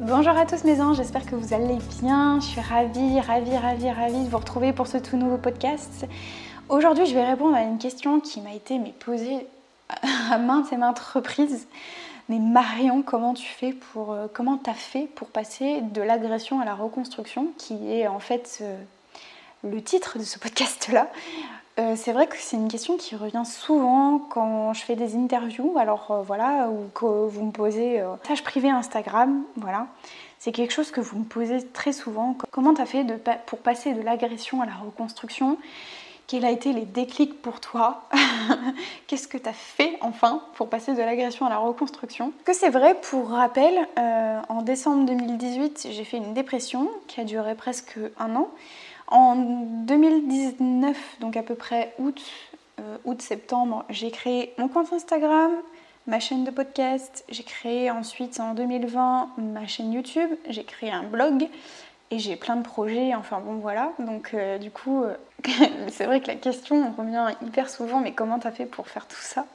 Bonjour à tous mes anges, j'espère que vous allez bien. Je suis ravie, ravie, ravie, ravie de vous retrouver pour ce tout nouveau podcast. Aujourd'hui, je vais répondre à une question qui m'a été posée à maintes et maintes reprises. Mais Marion, comment tu fais pour euh, comment t'as fait pour passer de l'agression à la reconstruction, qui est en fait euh, le titre de ce podcast-là? Euh, c'est vrai que c'est une question qui revient souvent quand je fais des interviews, alors voilà, ou que vous me posez euh, message privé Instagram, voilà. C'est quelque chose que vous me posez très souvent. Comment tu as fait pour passer de l'agression à la reconstruction? Quel a été les déclics pour toi? Qu'est-ce que tu as fait enfin pour passer de l'agression à la reconstruction? Que c'est vrai, pour rappel, euh, en décembre 2018, j'ai fait une dépression qui a duré presque un an. En 2019, donc à peu près août, euh, août-septembre, j'ai créé mon compte Instagram, ma chaîne de podcast. J'ai créé ensuite en 2020 ma chaîne YouTube. J'ai créé un blog et j'ai plein de projets. Enfin bon voilà. Donc euh, du coup, euh, c'est vrai que la question revient hyper souvent. Mais comment t'as fait pour faire tout ça?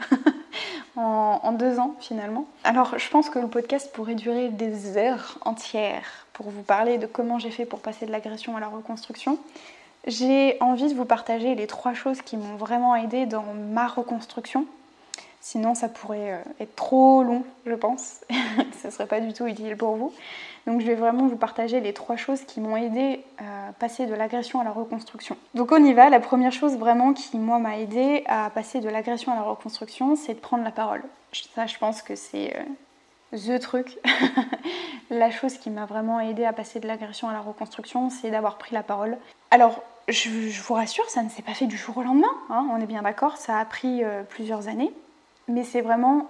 En, deux ans finalement Alors je pense que le podcast pourrait durer des heures entières pour vous parler de comment j'ai fait pour passer de l'agression à la reconstruction. J'ai envie de vous partager les trois choses qui m'ont vraiment aidé dans ma reconstruction. Sinon, ça pourrait euh, être trop long, je pense. ça ne serait pas du tout utile pour vous. Donc, je vais vraiment vous partager les trois choses qui m'ont aidé à passer de l'agression à la reconstruction. Donc, on y va. La première chose vraiment qui, moi, m'a aidé à passer de l'agression à la reconstruction, c'est de prendre la parole. Ça, je pense que c'est euh, the truc, la chose qui m'a vraiment aidé à passer de l'agression à la reconstruction, c'est d'avoir pris la parole. Alors, je, vous rassure, ça ne s'est pas fait du jour au lendemain, hein, on est bien d'accord, ça a pris euh, plusieurs années, mais c'est vraiment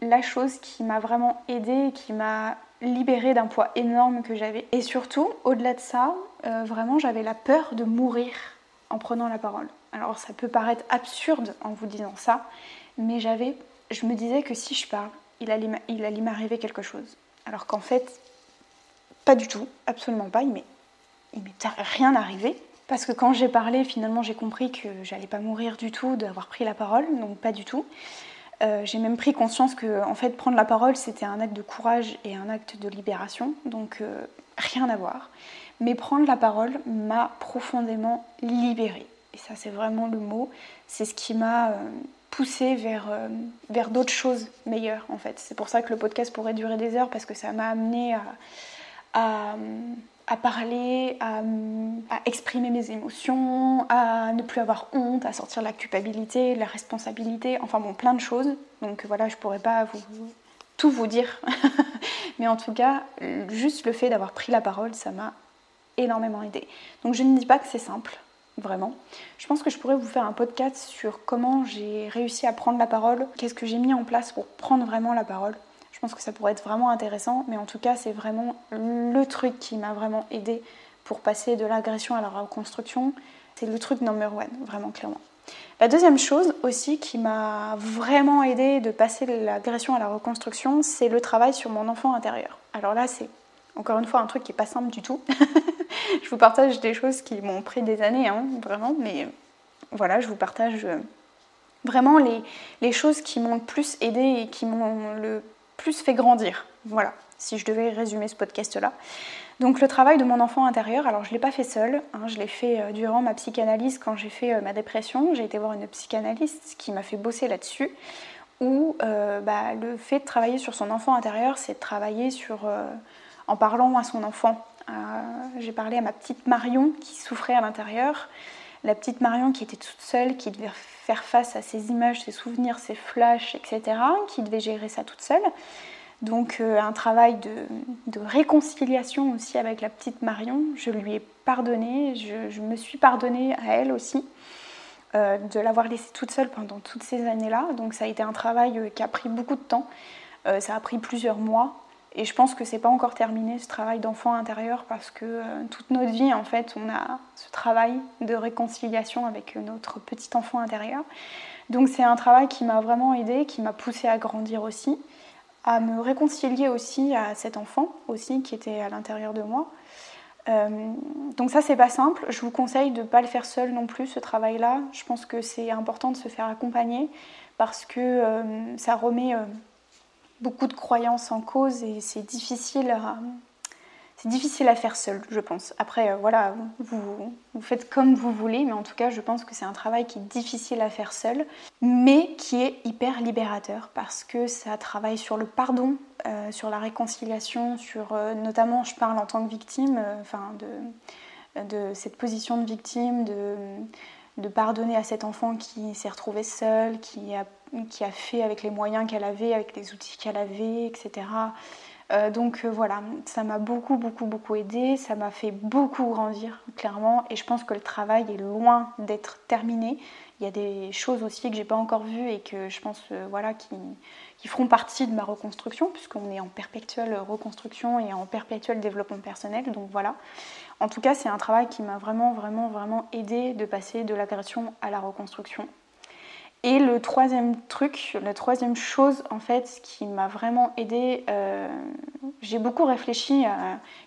la chose qui m'a vraiment aidé, qui m'a libérée d'un poids énorme que j'avais. Et surtout, au-delà de ça, euh, vraiment, j'avais la peur de mourir en prenant la parole. Alors, ça peut paraître absurde en vous disant ça, mais j'avais, je me disais que si je parle, il allait, il m'arriver quelque chose. Alors qu'en fait, pas du tout, absolument pas. Il m'est rien arrivé. Parce que quand j'ai parlé, finalement, j'ai compris que j'allais pas mourir du tout d'avoir pris la parole, donc pas du tout. Euh, j'ai même pris conscience que, en fait, prendre la parole, c'était un acte de courage et un acte de libération, donc euh, rien à voir. Mais prendre la parole m'a profondément libérée. Et ça, c'est vraiment le mot. C'est ce qui m'a euh, pousser vers, vers d'autres choses meilleures en fait. C'est pour ça que le podcast pourrait durer des heures parce que ça m'a amené à, parler, à, à, exprimer mes émotions, à ne plus avoir honte, à sortir la culpabilité, la responsabilité, enfin bon, plein de choses. Donc voilà, je pourrais pas vous, tout vous dire. Mais en tout cas, juste le fait d'avoir pris la parole, ça m'a énormément aidé. Donc je ne dis pas que c'est simple, vraiment. Je pense que je pourrais vous faire un podcast sur comment j'ai réussi à prendre la parole, qu'est-ce que j'ai mis en place pour prendre vraiment la parole. Je pense que ça pourrait être vraiment intéressant, mais en tout cas, c'est vraiment le truc qui m'a vraiment aidé pour passer de l'agression à la reconstruction. C'est le truc number one, vraiment clairement. La deuxième chose aussi qui m'a vraiment aidé de passer de l'agression à la reconstruction, c'est le travail sur mon enfant intérieur. Alors là, c'est encore une fois un truc qui n'est pas simple du tout. je vous partage des choses qui m'ont pris des années, hein, vraiment, mais voilà, je vous partage euh, vraiment les, les choses qui m'ont le plus aidé et qui m'ont le plus fait grandir. Voilà, si je devais résumer ce podcast-là. Donc le travail de mon enfant intérieur, alors je ne l'ai pas fait seul, hein, je l'ai fait euh, durant ma psychanalyse quand j'ai fait euh, ma dépression. J'ai été voir une psychanalyste qui m'a fait bosser là-dessus, où bah, le fait de travailler sur son enfant intérieur, c'est de travailler sur, en parlant à son enfant, euh, j'ai parlé à ma petite Marion qui souffrait à l'intérieur. La petite Marion qui était toute seule, qui devait faire face à ses images, ses souvenirs, ses flashs, etc., qui devait gérer ça toute seule. Donc euh, un travail de, réconciliation aussi avec la petite Marion. Je lui ai pardonné, je, me suis pardonnée à elle aussi. de l'avoir laissée toute seule pendant toutes ces années-là. Donc ça a été un travail qui a pris beaucoup de temps. ça a pris plusieurs mois. Et je pense que c'est pas encore terminé ce travail d'enfant intérieur parce que toute notre vie, en fait, on a ce travail de réconciliation avec notre petit enfant intérieur. Donc c'est un travail qui m'a vraiment aidé, qui m'a poussé à grandir aussi, à me réconcilier aussi à cet enfant aussi qui était à l'intérieur de moi. Euh, donc ça c'est pas simple. Je vous conseille de ne pas le faire seul non plus ce travail-là. Je pense que c'est important de se faire accompagner parce que euh, ça remet euh, beaucoup de croyances en cause et c'est difficile à, c'est difficile à faire seul, je pense. Après, euh, voilà, vous, faites comme vous voulez, mais en tout cas, je pense que c'est un travail qui est difficile à faire seul, mais qui est hyper libérateur parce que ça travaille sur le pardon, euh, sur la réconciliation, sur euh, notamment, je parle en tant que victime, enfin de, de cette position de victime, de, de pardonner à cet enfant qui s'est retrouvé seul, qui a, qui a fait avec les moyens qu'elle avait, avec les outils qu'elle avait, etc. Euh, donc euh, voilà, ça m'a beaucoup, beaucoup, beaucoup aidé, ça m'a fait beaucoup grandir, clairement, et je pense que le travail est loin d'être terminé. Il y a des choses aussi que j'ai pas encore vues et que je pense euh, voilà, qui, qui, feront partie de ma reconstruction, puisqu'on est en perpétuelle reconstruction et en perpétuel développement personnel. Donc voilà. En tout cas, c'est un travail qui m'a vraiment, vraiment, vraiment aidé de passer de l'agression à la reconstruction. Et le troisième truc, la troisième chose en fait qui m'a vraiment aidé, euh, j'ai beaucoup réfléchi,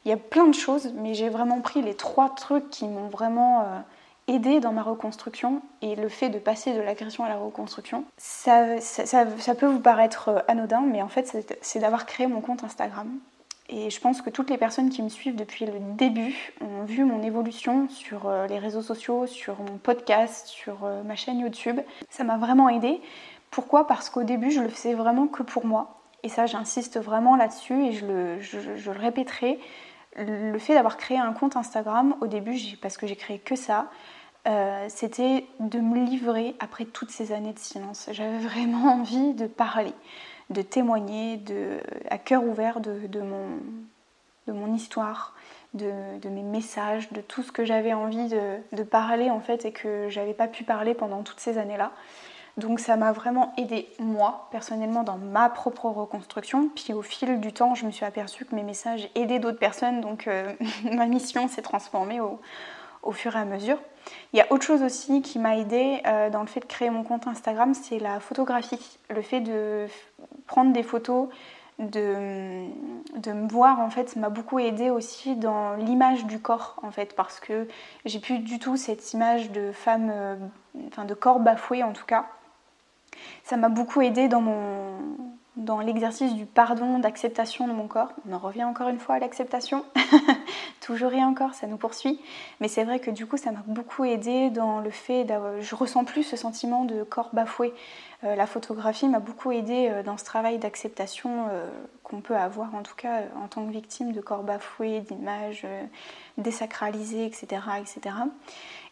il y a plein de choses, mais j'ai vraiment pris les trois trucs qui m'ont vraiment euh, aidé dans ma reconstruction et le fait de passer de l'agression à la reconstruction. Ça, ça, peut vous paraître euh, anodin, mais en fait c'est d'avoir créé mon compte Instagram. Et je pense que toutes les personnes qui me suivent depuis le début ont vu mon évolution sur euh, les réseaux sociaux, sur mon podcast, sur euh, ma chaîne YouTube. Ça m'a vraiment aidé. Pourquoi? Parce qu'au début, je le faisais vraiment que pour moi. Et ça, j'insiste vraiment là-dessus et je le, je, le, répéterai. Le fait d'avoir créé un compte Instagram, au début, parce que j'ai créé que ça, euh, c'était de me livrer après toutes ces années de silence. J'avais vraiment envie de parler de témoigner de, à cœur ouvert de, mon, de mon histoire, de, mes messages, de tout ce que j'avais envie de, parler en fait et que j'avais pas pu parler pendant toutes ces années-là. Donc ça m'a vraiment aidé moi personnellement dans ma propre reconstruction. Puis au fil du temps, je me suis aperçue que mes messages aidaient d'autres personnes. Donc euh, ma mission s'est transformée au, au fur et à mesure. Il y a autre chose aussi qui m'a aidé euh, dans le fait de créer mon compte Instagram, c'est la photographie. Le fait de prendre des photos, de, de me voir en fait m'a beaucoup aidé aussi dans l'image du corps en fait parce que j'ai plus du tout cette image de femme, euh, enfin de corps bafoué en tout cas. Ça m'a beaucoup aidé dans mon, dans l'exercice du pardon, d'acceptation de mon corps. On en revient encore une fois à l'acceptation, toujours et encore, ça nous poursuit. Mais c'est vrai que du coup, ça m'a beaucoup aidé dans le fait d'avoir. Je ressens plus ce sentiment de corps bafoué. Euh, la photographie m'a beaucoup aidé euh, dans ce travail d'acceptation euh, qu'on peut avoir, en tout cas en tant que victime de corps bafoué, d'images désacralisées, etc., etc.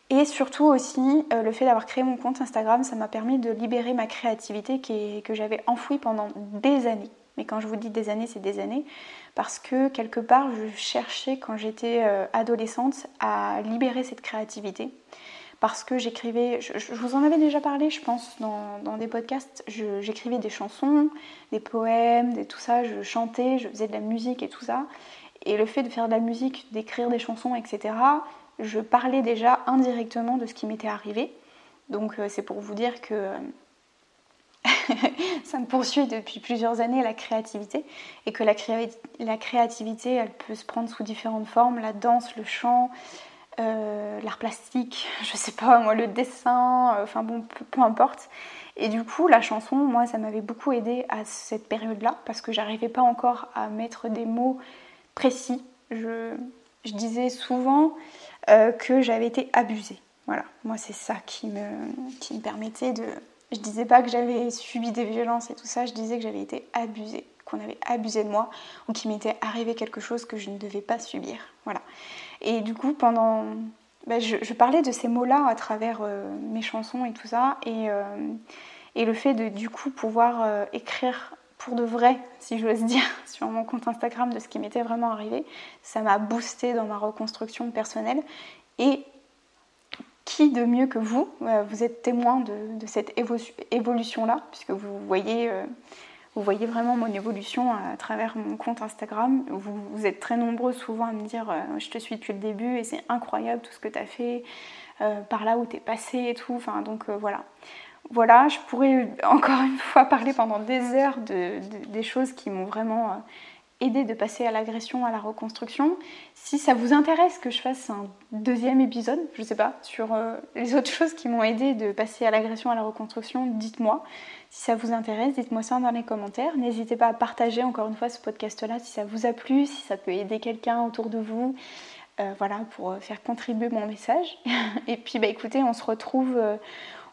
Et surtout aussi, le fait d'avoir créé mon compte Instagram, ça m'a permis de libérer ma créativité que j'avais enfouie pendant des années. Mais quand je vous dis des années, c'est des années. Parce que quelque part, je cherchais quand j'étais euh, adolescente à libérer cette créativité. Parce que j'écrivais, je, vous en avais déjà parlé, je pense, dans, des podcasts, j'écrivais des chansons, des poèmes, des, tout ça, je chantais, je faisais de la musique et tout ça. Et le fait de faire de la musique, d'écrire des chansons, etc., je parlais déjà indirectement de ce qui m'était arrivé. Donc euh, c'est pour vous dire que ça me poursuit depuis plusieurs années la créativité et que la, créativité elle peut se prendre sous différentes formes, la danse, le chant, euh, l'art plastique, je sais pas moi, le dessin, euh, enfin bon, peu, importe. Et du coup, la chanson, moi, ça m'avait beaucoup aidé à cette période-là parce que j'arrivais pas encore à mettre des mots précis. Je, je disais souvent euh, que j'avais été abusée. Voilà, moi c'est ça qui me, qui me permettait de... Je disais pas que j'avais subi des violences et tout ça, je disais que j'avais été abusée, qu'on avait abusé de moi ou qu'il m'était arrivé quelque chose que je ne devais pas subir. Voilà. Et du coup, pendant... Ben, je, parlais de ces mots-là à travers euh, mes chansons et tout ça. Et, euh, et le fait de du coup pouvoir écrire pour de vrai, si j'ose dire, sur mon compte Instagram de ce qui m'était vraiment arrivé. Ça m'a boosté dans ma reconstruction personnelle et qui de mieux que vous Vous êtes témoin de, cette évolution-là, puisque vous voyez, vous voyez vraiment mon évolution à travers mon compte Instagram. Vous, êtes très nombreux souvent à me dire Je te suis depuis le début et c'est incroyable tout ce que tu as fait, par là où tu es passé et tout. Enfin, donc voilà. Voilà, je pourrais encore une fois parler pendant des heures des choses qui m'ont vraiment aider de passer à l'agression, à la reconstruction. Si ça vous intéresse que je fasse un deuxième épisode, je sais pas, sur euh, les autres choses qui m'ont aidé de passer à l'agression, à la reconstruction, dites-moi. Si ça vous intéresse, dites-moi ça dans les commentaires. N'hésitez pas à partager encore une fois ce podcast-là si ça vous a plu, si ça peut aider quelqu'un autour de vous. Euh, voilà, pour euh, faire contribuer mon message. Et puis bah écoutez, on se retrouve.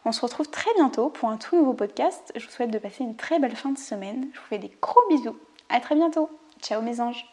on se retrouve très bientôt pour un tout nouveau podcast. Je vous souhaite de passer une très belle fin de semaine. Je vous fais des gros bisous. À très bientôt. Ciao mes anges